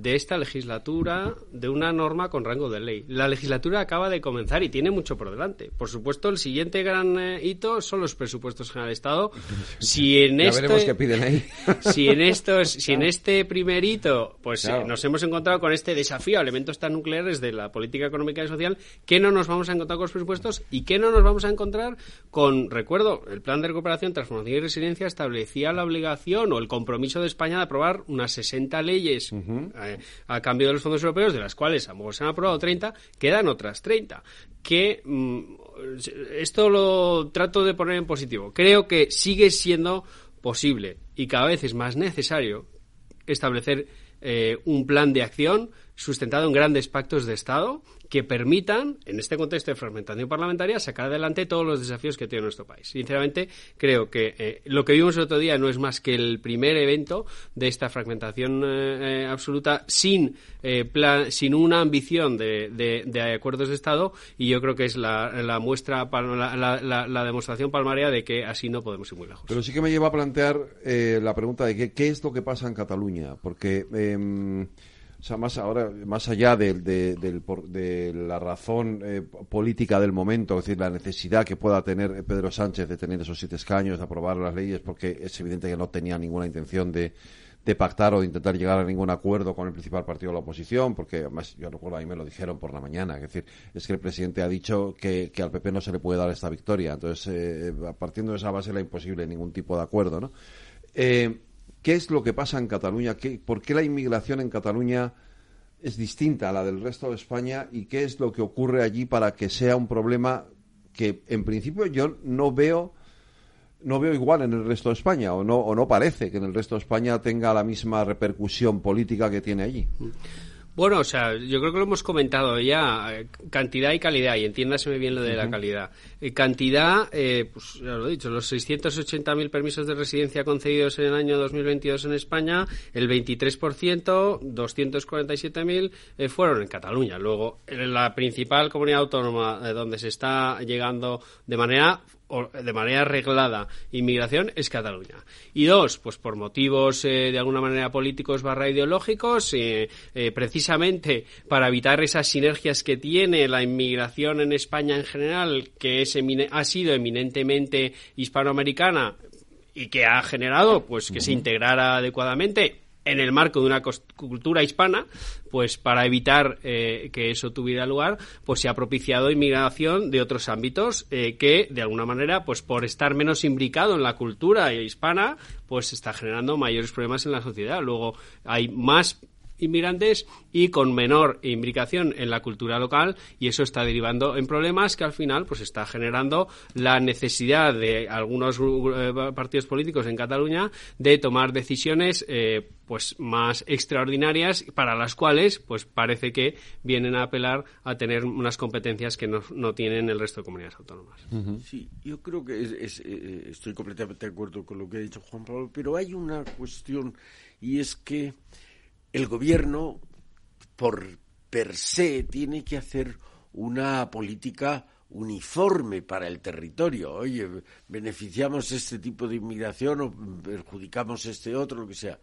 de esta legislatura de una norma con rango de ley. La legislatura acaba de comenzar y tiene mucho por delante. Por supuesto, el siguiente gran eh, hito son los presupuestos generales del Estado. Si en ya veremos qué piden ahí. Si en estos, si en este primer hito, pues eh, nos hemos encontrado con este desafío a elementos tan nucleares de la política económica y social, ¿qué no nos vamos a encontrar con los presupuestos y qué no nos vamos a encontrar con, recuerdo, el plan de recuperación, transformación y resiliencia establecía la obligación o el compromiso de España de aprobar unas 60 leyes eh, a cambio de los fondos europeos, de las cuales a se han aprobado 30, quedan otras 30. Que mm, esto lo trato de poner en positivo. Creo que sigue siendo posible y cada vez es más necesario establecer eh, un plan de acción sustentado en grandes pactos de Estado que permitan, en este contexto de fragmentación parlamentaria, sacar adelante todos los desafíos que tiene nuestro país. Sinceramente, creo que eh, lo que vimos el otro día no es más que el primer evento de esta fragmentación eh, absoluta sin, plan, sin una ambición de, acuerdos de Estado y yo creo que es la, muestra, la, demostración palmaria de que así no podemos ir muy lejos. Pero sí que me lleva a plantear la pregunta de qué, qué es lo que pasa en Cataluña, porque Em, sea, más ahora, más allá de, de, la razón eh, política del momento, es decir, la necesidad que pueda tener Pedro Sánchez de tener esos siete escaños, de aprobar las leyes, porque es evidente que no tenía ninguna intención de, pactar o de intentar llegar a ningún acuerdo con el principal partido de la oposición, porque además yo recuerdo a mí me lo dijeron por la mañana, es decir, es que el presidente ha dicho que, al PP no se le puede dar esta victoria, entonces eh, partiendo de esa base era imposible ningún tipo de acuerdo, ¿no? Eh, ¿Qué es lo que pasa en Cataluña? ¿Por qué la inmigración en Cataluña es distinta a la del resto de España? ¿Y qué es lo que ocurre allí para que sea un problema que en principio yo no veo no veo igual en el resto de España o no o no parece que en el resto de España tenga la misma repercusión política que tiene allí. Bueno, o sea, yo creo que lo hemos comentado ya, eh, cantidad y calidad, y entiéndaseme bien lo de la calidad. Eh, cantidad, eh, pues ya lo he dicho, los 680.000 permisos de residencia concedidos en el año 2022 en España, el 23%, 247.000, eh, fueron en Cataluña. Luego, en la principal comunidad autónoma donde se está llegando de manera de manera arreglada inmigración es Cataluña. Y dos, pues por motivos eh, de alguna manera políticos barra ideológicos, eh, eh, precisamente para evitar esas sinergias que tiene la inmigración en España en general, que es ha sido eminentemente hispanoamericana y que ha generado pues que se integrara adecuadamente en el marco de una cultura hispana, pues para evitar eh, que eso tuviera lugar, pues se ha propiciado inmigración de otros ámbitos eh, que, de alguna manera, pues por estar menos imbricado en la cultura hispana, pues está generando mayores problemas en la sociedad. Luego hay más inmigrantes y con menor imbricación en la cultura local y eso está derivando en problemas que al final pues está generando la necesidad de algunos eh, partidos políticos en Cataluña de tomar decisiones eh, pues más extraordinarias para las cuales pues parece que vienen a apelar a tener unas competencias que no, no tienen el resto de comunidades autónomas. Sí, yo creo que eh, estoy completamente de acuerdo con lo que ha dicho Juan Pablo, pero hay una cuestión y es que el gobierno, por per se, tiene que hacer una política uniforme para el territorio. Oye, beneficiamos este tipo de inmigración o perjudicamos este otro, lo que sea.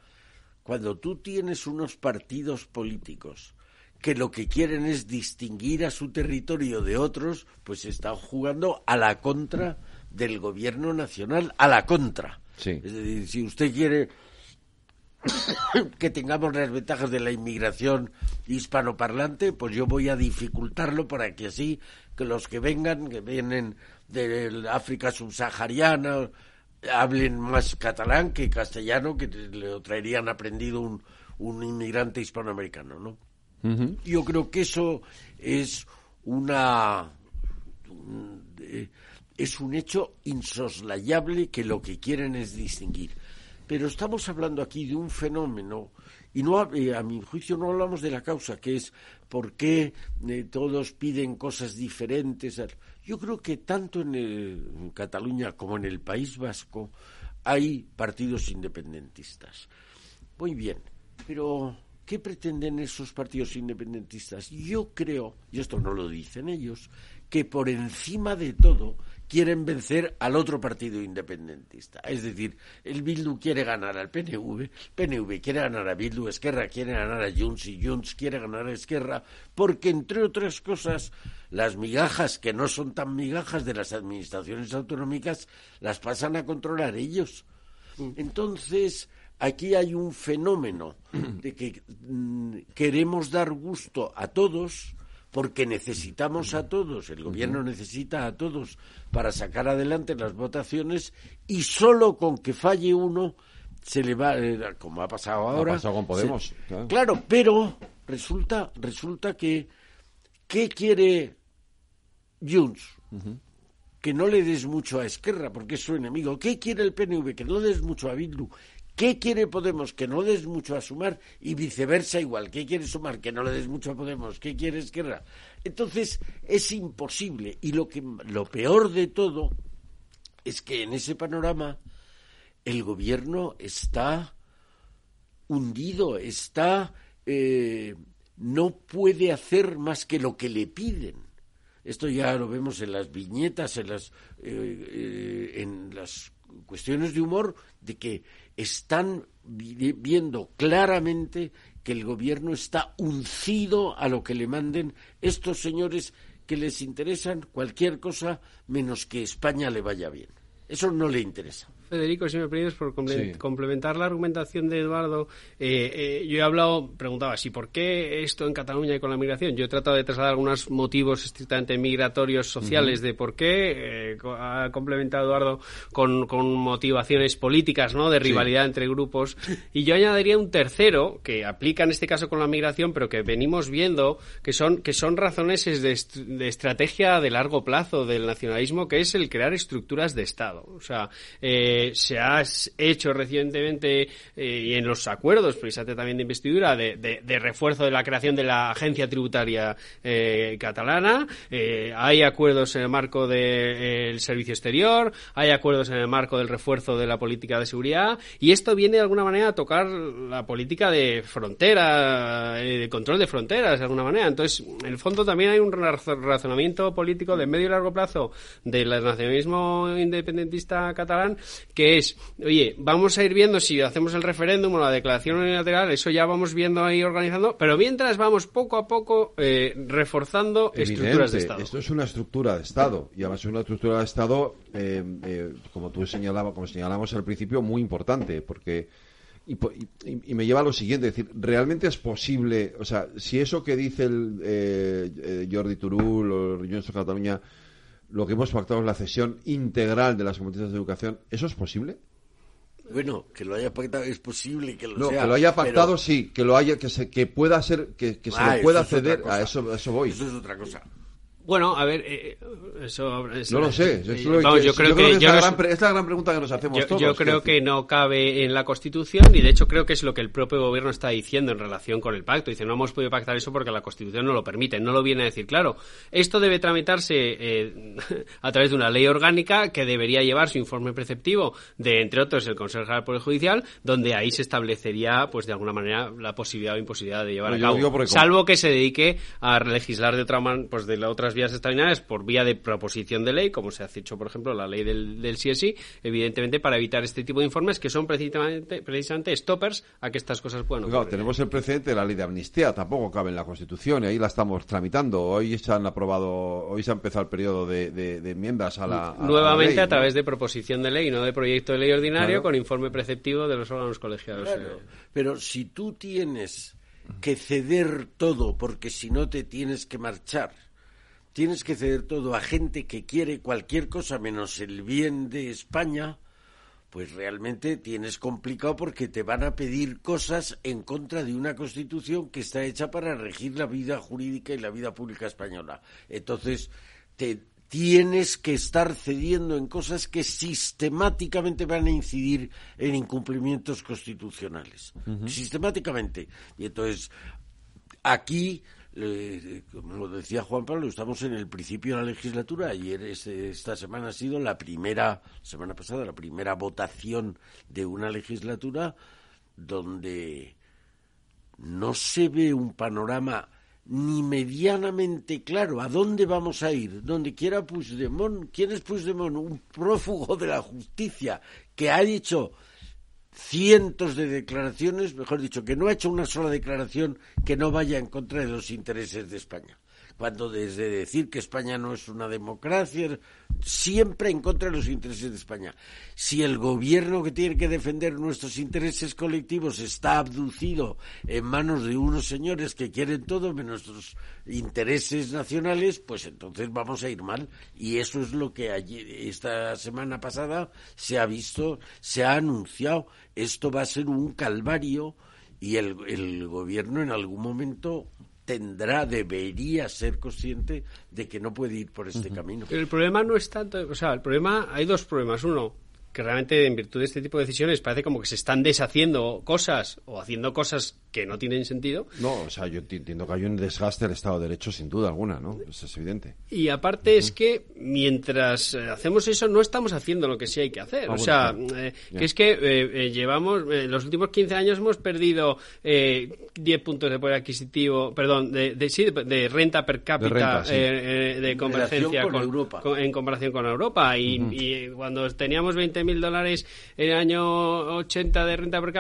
Cuando tú tienes unos partidos políticos que lo que quieren es distinguir a su territorio de otros, pues están jugando a la contra del gobierno nacional, a la contra. Es decir, si usted quiere que tengamos las ventajas de la inmigración hispanoparlante, pues yo voy a dificultarlo para que así que los que vengan, que vienen de África subsahariana, hablen más catalán que castellano, que le traerían aprendido un, un inmigrante hispanoamericano, ¿no? Yo creo que eso es una eh, es un hecho insoslayable que lo que quieren es distinguir. Pero estamos hablando aquí de un fenómeno y no eh, a mi juicio no hablamos de la causa, que es por qué eh, todos piden cosas diferentes. Yo creo que tanto en, Cataluña como en el País Vasco hay partidos independentistas. Muy bien, pero ¿qué pretenden esos partidos independentistas? Yo creo, y esto no lo dicen ellos, que por encima de todo quieren vencer al otro partido independentista. Es decir, el Bildu quiere ganar al PNV, PNV quiere ganar a Bildu, Esquerra quiere ganar a Junts y Junts quiere ganar a Esquerra, porque entre otras cosas, las migajas que no son tan migajas de las administraciones autonómicas las pasan a controlar ellos. Entonces, aquí hay un fenómeno de que mm, queremos dar gusto a todos, porque necesitamos a todos, el gobierno necesita a todos para sacar adelante las votaciones y solo con que falle uno se le va, eh, como ha pasado ahora. Ha pasado con Podemos. claro. pero resulta, resulta que, ¿qué quiere Junts? que no le des mucho a Esquerra, porque es su enemigo. ¿Qué quiere el PNV? Que no le des mucho a Bildu. ¿Qué quiere Podemos? Que no le des mucho a Sumar y viceversa igual. ¿Qué quiere Sumar? Que no le des mucho a Podemos. ¿Qué quiere Esquerra? Entonces es imposible. Y lo, que, lo peor de todo es que en ese panorama el gobierno está hundido, está... Eh, no puede hacer más que lo que le piden. Esto ya lo vemos en las viñetas, en las, eh, eh, en las cuestiones de humor, de que están viendo claramente que el gobierno está uncido a lo que le manden estos señores que les interesan cualquier cosa menos que España le vaya bien. Eso no le interesa. Federico, si me permites, por complementar la argumentación de Eduardo, eh, eh, yo he hablado, preguntaba, ¿y por qué esto en Cataluña y con la migración? Yo he tratado de trasladar algunos motivos estrictamente migratorios sociales de por qué, eh, ha complementado Eduardo con, motivaciones políticas, ¿no?, de rivalidad entre grupos, y yo añadiría un tercero, que aplica en este caso con la migración, pero que venimos viendo que son, que son razones de, de estrategia de largo plazo del nacionalismo, que es el crear estructuras de Estado. O sea, eh, se ha hecho recientemente eh, y en los acuerdos, precisamente también de investidura, de, refuerzo de la creación de la agencia tributaria eh, catalana. Eh, hay acuerdos en el marco del servicio exterior, hay acuerdos en el marco del refuerzo de la política de seguridad y esto viene de alguna manera a tocar la política de frontera, de control de fronteras de alguna manera. Entonces, en el fondo también hay un razonamiento político de medio y largo plazo del nacionalismo independentista catalán que es, oye, vamos a ir viendo si hacemos el referéndum o la declaración unilateral, eso ya vamos viendo ahí organizando, pero mientras vamos poco a poco eh, reforzando estructuras de Estado. Esto es una estructura de Estado y además es una estructura de Estado, eh, eh, como tú señalabas, como señalamos al principio, muy importante, porque y, me lleva a lo siguiente, es decir, ¿realmente es posible, o sea, si eso que dice el Jordi Turul o Junts de Cataluña lo que hemos pactado es la cesión integral de las competencias de educación. ¿Eso es posible? Bueno, que lo haya pactado es posible que lo no, que lo haya pactado sí, que lo haya, que se, que pueda ser, que, se lo pueda ceder, a eso, a eso voy. Eso es otra cosa. Bueno, a ver, eh, eso, No lo sé. yo creo que, es, la gran, pregunta que nos hacemos yo, todos. Yo creo que, no cabe en la Constitución y de hecho creo que es lo que el propio gobierno está diciendo en relación con el pacto. Dice, no hemos podido pactar eso porque la Constitución no lo permite. No lo viene a decir claro. Esto debe tramitarse eh, a través de una ley orgánica que debería llevar su informe preceptivo de, entre otros, el Consejo General del Poder Judicial, donde ahí se establecería, pues de alguna manera, la posibilidad o imposibilidad de llevar a cabo. Salvo que se dedique a legislar de otra man, pues de la otras vías extraordinarias por vía de proposición de ley, como se ha hecho, por ejemplo, la ley del, del CSI, evidentemente para evitar este tipo de informes que son precisamente, precisamente stoppers a que estas cosas puedan ocurrir. tenemos el precedente de la ley de amnistía, tampoco cabe en la Constitución y ahí la estamos tramitando. Hoy se han aprobado, hoy se ha empezado el periodo de, enmiendas a la. Nuevamente a, través de proposición de ley, no de proyecto de ley ordinario, con informe preceptivo de los órganos colegiados. pero si tú tienes que ceder todo porque si no te tienes que marchar tienes que ceder todo a gente que quiere cualquier cosa menos el bien de España, pues realmente tienes complicado porque te van a pedir cosas en contra de una constitución que está hecha para regir la vida jurídica y la vida pública española. Entonces, te tienes que estar cediendo en cosas que sistemáticamente van a incidir en incumplimientos constitucionales. Sistemáticamente. Y entonces, aquí como lo decía Juan Pablo, estamos en el principio de la legislatura. Ayer, esta semana ha sido la primera, semana pasada, la primera votación de una legislatura donde no se ve un panorama ni medianamente claro a dónde vamos a ir. Donde quiera Puigdemont, ¿quién es Puigdemont? Un prófugo de la justicia que ha dicho cientos de declaraciones, mejor dicho, que no ha hecho una sola declaración que no vaya en contra de los intereses de España. Cuando desde decir que España no es una democracia, siempre en contra de los intereses de España. Si el gobierno que tiene que defender nuestros intereses colectivos está abducido en manos de unos señores que quieren todo menos nuestros intereses nacionales, pues entonces vamos a ir mal. Y eso es lo que esta semana pasada se ha visto, se ha anunciado. Esto va a ser un calvario y el, el gobierno en algún momento tendrá, debería ser consciente de que no puede ir por este camino. Pero el problema no es tanto, o sea, el problema, hay dos problemas. Uno, que realmente en virtud de este tipo de decisiones parece como que se están deshaciendo cosas o haciendo cosas que no tienen sentido. No, o sea, yo entiendo que hay un desgaste del Estado de Derecho sin duda alguna, ¿no? Eso es evidente. Y aparte es que mientras eh, hacemos eso no estamos haciendo lo que sí hay que hacer. Ah, o sea, eh, que es que eh, llevamos, en los últimos 15 años hemos perdido 10 puntos de poder adquisitivo, perdón, de, de, renta per cápita de, convergencia con, Europa. en comparación con Europa. Y, y cuando teníamos 20.000 dólares en el año 80 de renta per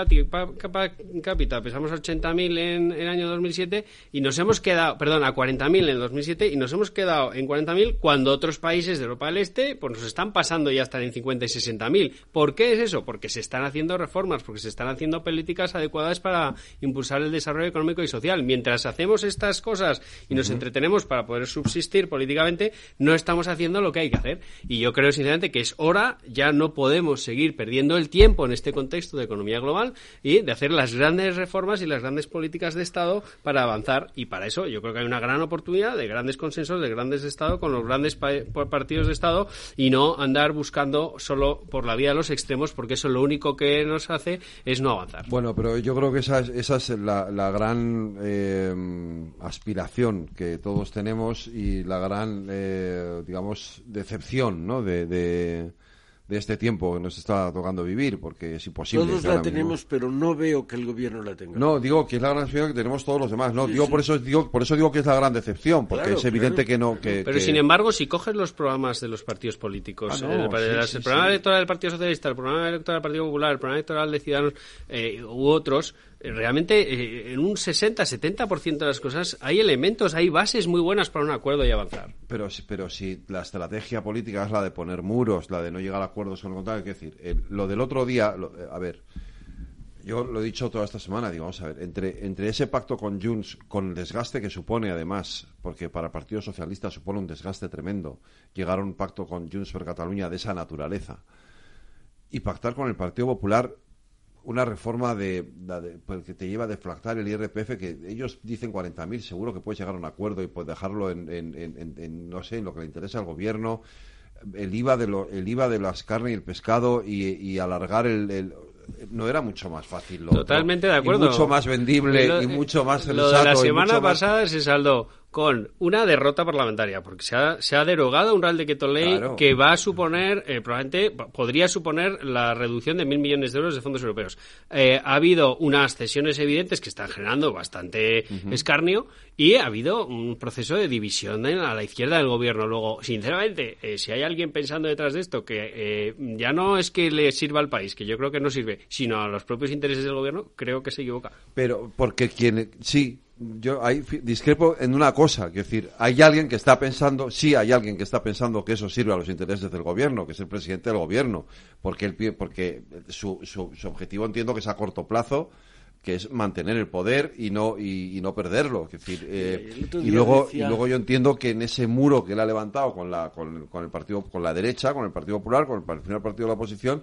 cápita, pensamos 80.000 en el año 2007 y nos hemos quedado, perdón, a 40.000 en el 2007 y nos hemos quedado en 40.000 cuando otros países de Europa del Este pues nos están pasando ya hasta en 50 y 60.000. ¿Por qué es eso? Porque se están haciendo reformas, porque se están haciendo políticas adecuadas para impulsar el desarrollo económico y social. Mientras hacemos estas cosas y nos entretenemos para poder subsistir políticamente, no estamos haciendo lo que hay que hacer. Y yo creo sinceramente que es hora, ya no podemos seguir perdiendo el tiempo en este contexto de economía global y de hacer las grandes reformas y las grandes políticas de Estado para avanzar. Y para eso yo creo que hay una gran oportunidad de grandes consensos, de grandes de Estado con los grandes partidos de Estado y no andar buscando solo por la vía de los extremos, porque eso lo único que nos hace es no avanzar. Bueno, pero yo creo que esa es, esa es la, gran eh, aspiración que todos tenemos y la gran, eh, digamos, decepción ¿no? de este tiempo que nos está tocando vivir, porque es imposible. Todos la tenemos, pero no veo que el gobierno la tenga. No, digo que es la gran decepción que tenemos todos los demás. No, digo por eso digo por eso digo que es la gran decepción, porque es evidente que no. Que, pero sin embargo, si coges los programas de los partidos políticos, ah, el, programa electoral del Partido Socialista, el programa electoral del Partido Popular, el programa electoral de Ciudadanos eh, u otros, realmente eh, en un 60-70% de las cosas hay elementos, hay bases muy buenas para un acuerdo y avanzar. Pero, pero si la estrategia política es la de poner muros, la de no llegar a acuerdos con el contrario, es decir, lo del otro día, eh, a ver, yo lo he dicho toda esta semana, digo, vamos a ver, entre, entre ese pacto con Junts, con el desgaste que supone además, porque para el Partido Socialista supone un desgaste tremendo, llegar a un pacto con Junts per Cataluña de esa naturaleza, y pactar con el Partido Popular una reforma de, pues, que te lleva a deflactar el IRPF, que ellos dicen 40.000, seguro que puedes llegar a un acuerdo y puedes dejarlo en, no sé, en lo que le interesa al gobierno, el IVA de, lo, el IVA de las carnes y el pescado y, alargar el, no era mucho más fácil. Totalmente de acuerdo. mucho más vendible y mucho más Lo de la semana pasada se saldó con una derrota parlamentaria, porque se ha, se ha derogado un Real Decreto Ley que va a suponer, eh, probablemente podría suponer la reducción de mil millones de euros de fondos europeos. Eh, ha habido unas cesiones evidentes que están generando bastante escarnio y ha habido un proceso de división a la izquierda del gobierno. Luego, sinceramente, eh, si hay alguien pensando detrás de esto que ya no es que le sirva al país, que yo creo que no sirve, sino a los propios intereses del gobierno, creo que se equivoca. Pero porque quien sí, yo ahí discrepo en una cosa, es decir, hay alguien que está pensando, sí hay alguien que está pensando que eso sirve a los intereses del gobierno, que es el presidente del gobierno, porque el, porque su, su, objetivo entiendo que es a corto plazo, que es mantener el poder y no y, no perderlo, es decir, eh, y luego y luego yo entiendo que en ese muro que él ha levantado con la con, con el partido con la derecha, con el Partido Popular, con el primer partido de la oposición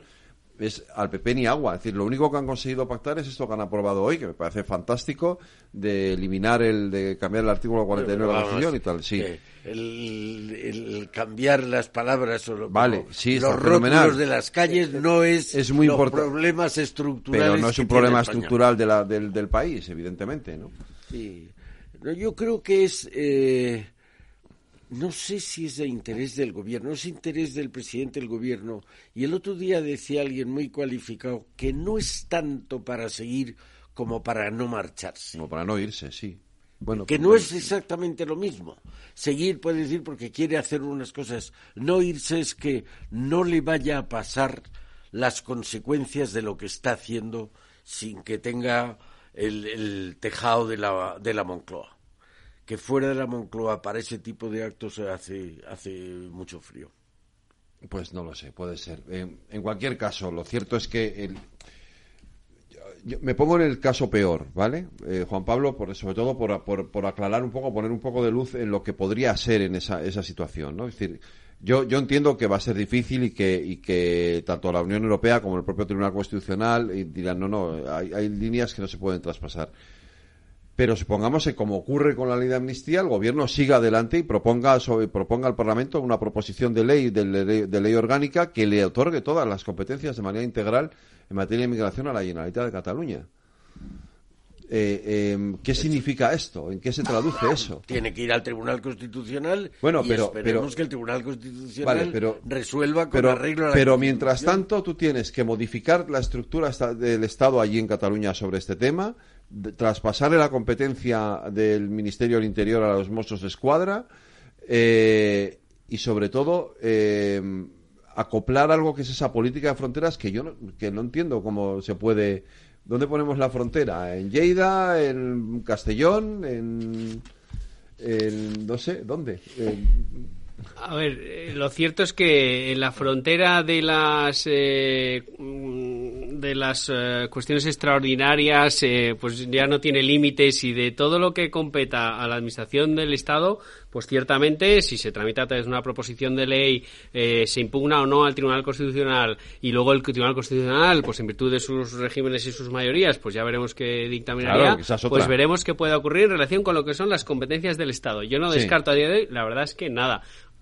es al PP ni agua. Es decir, lo único que han conseguido pactar es esto que han aprobado hoy, que me parece fantástico, de eliminar el, de cambiar el artículo 49 de la Constitución y tal. Sí. El, cambiar las palabras o vale, sí, los rótulos de las calles no es, es muy los problemas estructurales. Pero no es un problema estructural de la, del, del, país, evidentemente, ¿no? Sí. yo creo que es. Eh, no sé si es de interés del gobierno, es interés del presidente del gobierno. Y el otro día decía alguien muy cualificado que no es tanto para seguir como para no marcharse. Como para no irse, sí. Bueno, que no es exactamente lo mismo. Seguir puede decir porque quiere hacer unas cosas. No irse es que no le vaya a pasar las consecuencias de lo que está haciendo sin que tenga el, el tejado de la, de la Moncloa que fuera de la Moncloa para ese tipo de actos hace, hace mucho frío. Pues no lo sé, puede ser. en cualquier caso, lo cierto es que el, me pongo en el caso peor, ¿vale? Eh, Juan Pablo, por, sobre todo por, por, aclarar un poco, poner un poco de luz en lo que podría ser en esa, esa situación, ¿no? Es decir, yo, yo entiendo que va a ser difícil y que, y que tanto la Unión Europea como el propio Tribunal Constitucional dirán, no, no, hay, hay líneas que no se pueden traspasar pero supongamos que como ocurre con la ley de amnistía, el gobierno siga adelante y proponga, sobre, proponga al Parlamento una proposición de ley, de, ley, de ley orgánica que le otorgue todas las competencias de manera integral en materia de inmigración a la Generalitat de Cataluña. Eh, em, ¿Qué significa esto? ¿En qué se traduce eso? Tiene que ir al Tribunal Constitucional bueno, y pero, esperemos que el Tribunal Constitucional resuelva con pero, arreglo a la Pero mientras tanto, tú tienes que modificar la estructura del Estado allí en Cataluña sobre este tema, traspasarle la competencia del Ministerio del Interior a los Mossos de Escuadra eh, y, sobre todo, em, acoplar algo que es esa política de fronteras que yo que no entiendo cómo se puede ¿Dónde ponemos la frontera? ¿En Lleida? ¿En Castellón? ¿En, no sé, dónde? A ver, eh, lo cierto es que en la frontera de las eh, de las eh, cuestiones extraordinarias, pues ya no tiene límites y de todo lo que competa a la administración del Estado, pues ciertamente, si se tramita a través de una proposición de ley, se impugna o no al Tribunal Constitucional y luego el Tribunal Constitucional, pues en virtud de sus regímenes y sus mayorías, pues ya veremos qué dictaminaría, pues veremos qué puede ocurrir en relación con lo que son las competencias del Estado. Yo no descarto a día de hoy, la verdad es que nada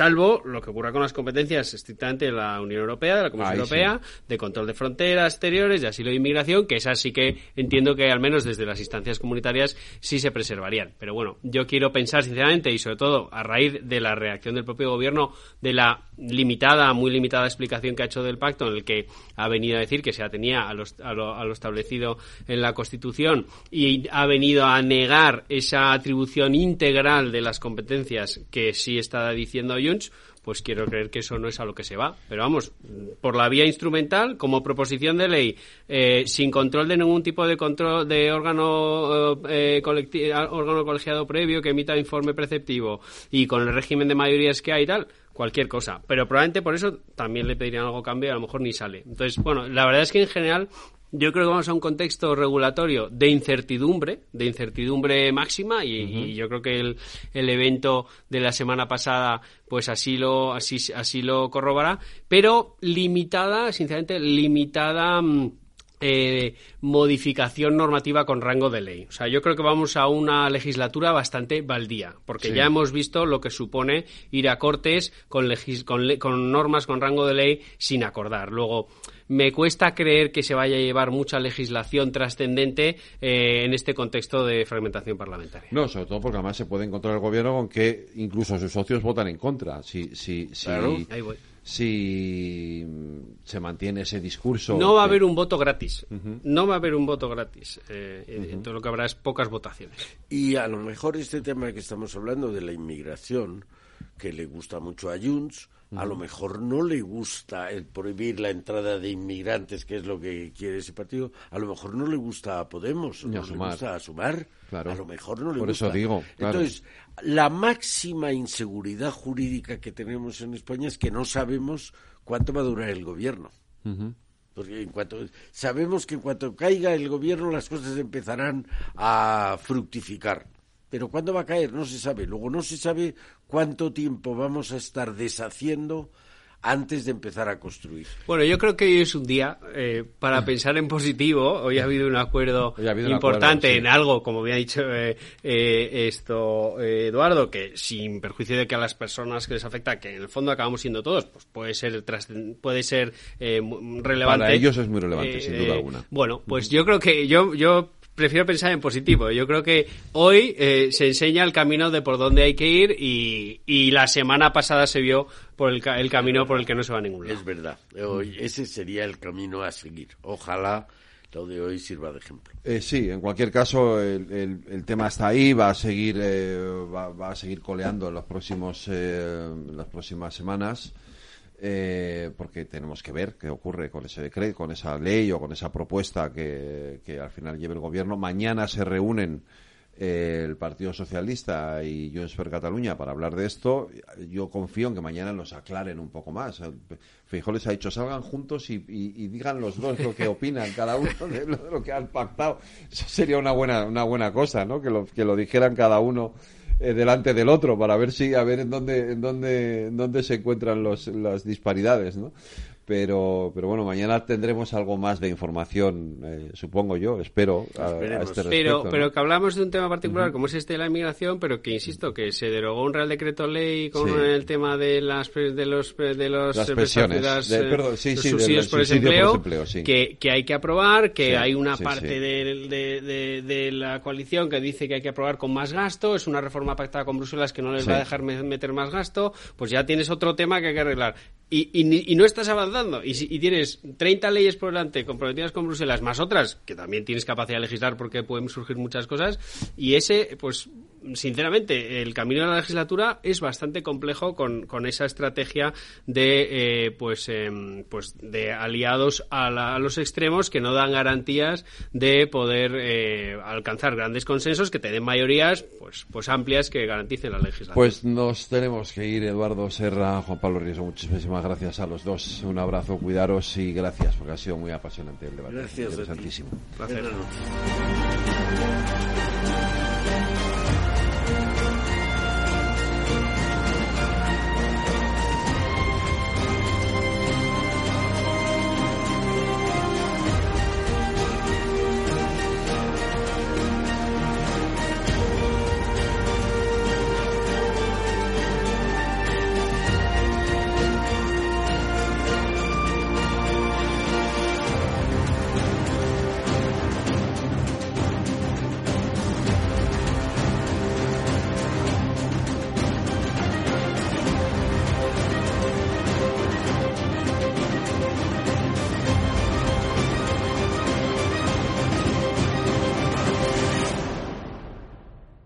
salvo lo que ocurra con las competencias estrictamente de la Unión Europea, de la Comisión Europea, de control de fronteras exteriores, de asilo e inmigración, que esas sí que entiendo que al menos desde las instancias comunitarias sí se preservarían. Pero bueno, yo quiero pensar sinceramente y sobre todo a raíz de la reacción del propio gobierno de la limitada, muy limitada explicación que ha hecho del pacto en el que ha venido a decir que se atenía a lo, a lo establecido en la Constitución y ha venido a negar esa atribución integral de las competencias que sí está diciendo Pues quiero creer que eso no es a lo que se va. Pero vamos, por la vía instrumental, como proposición de ley, eh, sin control de ningún tipo de control de órgano, eh, órgano colegiado previo que emita informe preceptivo y con el régimen de mayorías que hay y tal, cualquier cosa. Pero probablemente por eso también le pedirían algo cambio y a lo mejor ni sale. Entonces, bueno, la verdad es que en general yo creo que vamos a un contexto regulatorio de incertidumbre, de incertidumbre máxima, y, yo creo que el, el, evento de la semana pasada, pues así lo, así, así lo corroborará, pero limitada, sinceramente, limitada. Mm, eh, modificación normativa con rango de ley. O sea, yo creo que vamos a una legislatura bastante baldía, porque ya hemos visto lo que supone ir a cortes con, con, con normas con rango de ley sin acordar. Luego, me cuesta creer que se vaya a llevar mucha legislación trascendente eh, en este contexto de fragmentación parlamentaria. No, sobre todo porque además se puede encontrar el gobierno con que incluso sus socios votan en contra. Si, si, si, si se mantiene ese discurso. No va a haber un voto gratis. No va a haber un voto gratis. Eh, Entonces lo que habrá es pocas votaciones. Y a lo mejor este tema que estamos hablando de la inmigración, que le gusta mucho a Junts, a lo mejor no le gusta el prohibir la entrada de inmigrantes, que es lo que quiere ese partido, a lo mejor no le gusta a Podemos, no le gusta a Sumar, a lo mejor no le Por gusta. eso digo. Entonces, la máxima inseguridad jurídica que tenemos en España es que no sabemos cuánto va a durar el gobierno. Porque en cuanto sabemos que en cuanto caiga el gobierno las cosas empezarán a fructificar. Pero ¿cuándo va a caer? No se sabe. Luego no se sabe cuánto tiempo vamos a estar deshaciendo antes de empezar a construir. Bueno, yo creo que hoy es un día eh, para pensar en positivo. Hoy ha habido un acuerdo importante en algo, como me ha dicho eh, eh, esto Eduardo, que sin perjuicio de que a las personas que les afecta, que en el fondo acabamos siendo todos, pues puede ser puede ser relevante. Para ellos es muy relevante, sin duda alguna. Bueno, pues yo creo que yo yo prefiero pensar en positivo. Yo creo que hoy eh, se enseña el camino de por dónde hay que ir y, la semana pasada se vio por el, camino por el que no se va a ningún lado. Es verdad. Hoy, ese sería el camino a seguir. Ojalá lo de hoy sirva de ejemplo. Eh, sí, en cualquier caso el, tema está ahí, va a seguir eh, va, a seguir coleando en los próximos en las próximas semanas eh, porque tenemos que ver qué ocurre con ese decreto, con esa ley o con esa propuesta que, al final lleve el gobierno. Mañana se reúnen eh, el Partido Socialista y Junts per Cataluña para hablar de esto. Yo confío en que mañana nos aclaren un poco más. Feijóo les ha dicho salgan juntos y, digan los dos lo que opinan cada uno de lo, que han pactado. Eso sería una buena una buena cosa, ¿no? Que lo, que lo dijeran cada uno eh, delante del otro para ver si a ver en dónde en dónde en dónde se encuentran los, las disparidades, ¿no? Pero, pero bueno, mañana tendremos algo más de información, eh, supongo yo, espero, a, este respecto. Pero, pero que hablamos de un tema particular, como es este de la inmigración, pero que insisto, que se derogó un Real Decreto Ley con el tema de las de los de los las pensiones, de, subsidios por desempleo, que, que hay que aprobar, que hay una parte de, de, la coalición que dice que hay que aprobar con más gasto, es una reforma pactada con Bruselas que no les va a dejar meter más gasto, pues ya tienes otro tema que hay que arreglar. Y, y, y no estás avanzando. Y, y tienes 30 leyes por delante comprometidas con Bruselas, más otras, que también tienes capacidad de legislar porque pueden surgir muchas cosas, y ese, pues sinceramente, el camino de la legislatura es bastante complejo con, con esa estrategia de, eh, pues, em, pues, de aliados a, los extremos que no dan garantías de poder eh, alcanzar grandes consensos que te den mayorías, pues, pues amplias que garanticen la legislatura. Pues nos tenemos que ir, Eduardo Serra, Juan Pablo Riesgo. Muchísimas gracias a los dos. Un abrazo, cuidaros y gracias porque ha sido muy apasionante el debate. Gracias. Interesantísimo. Gracias.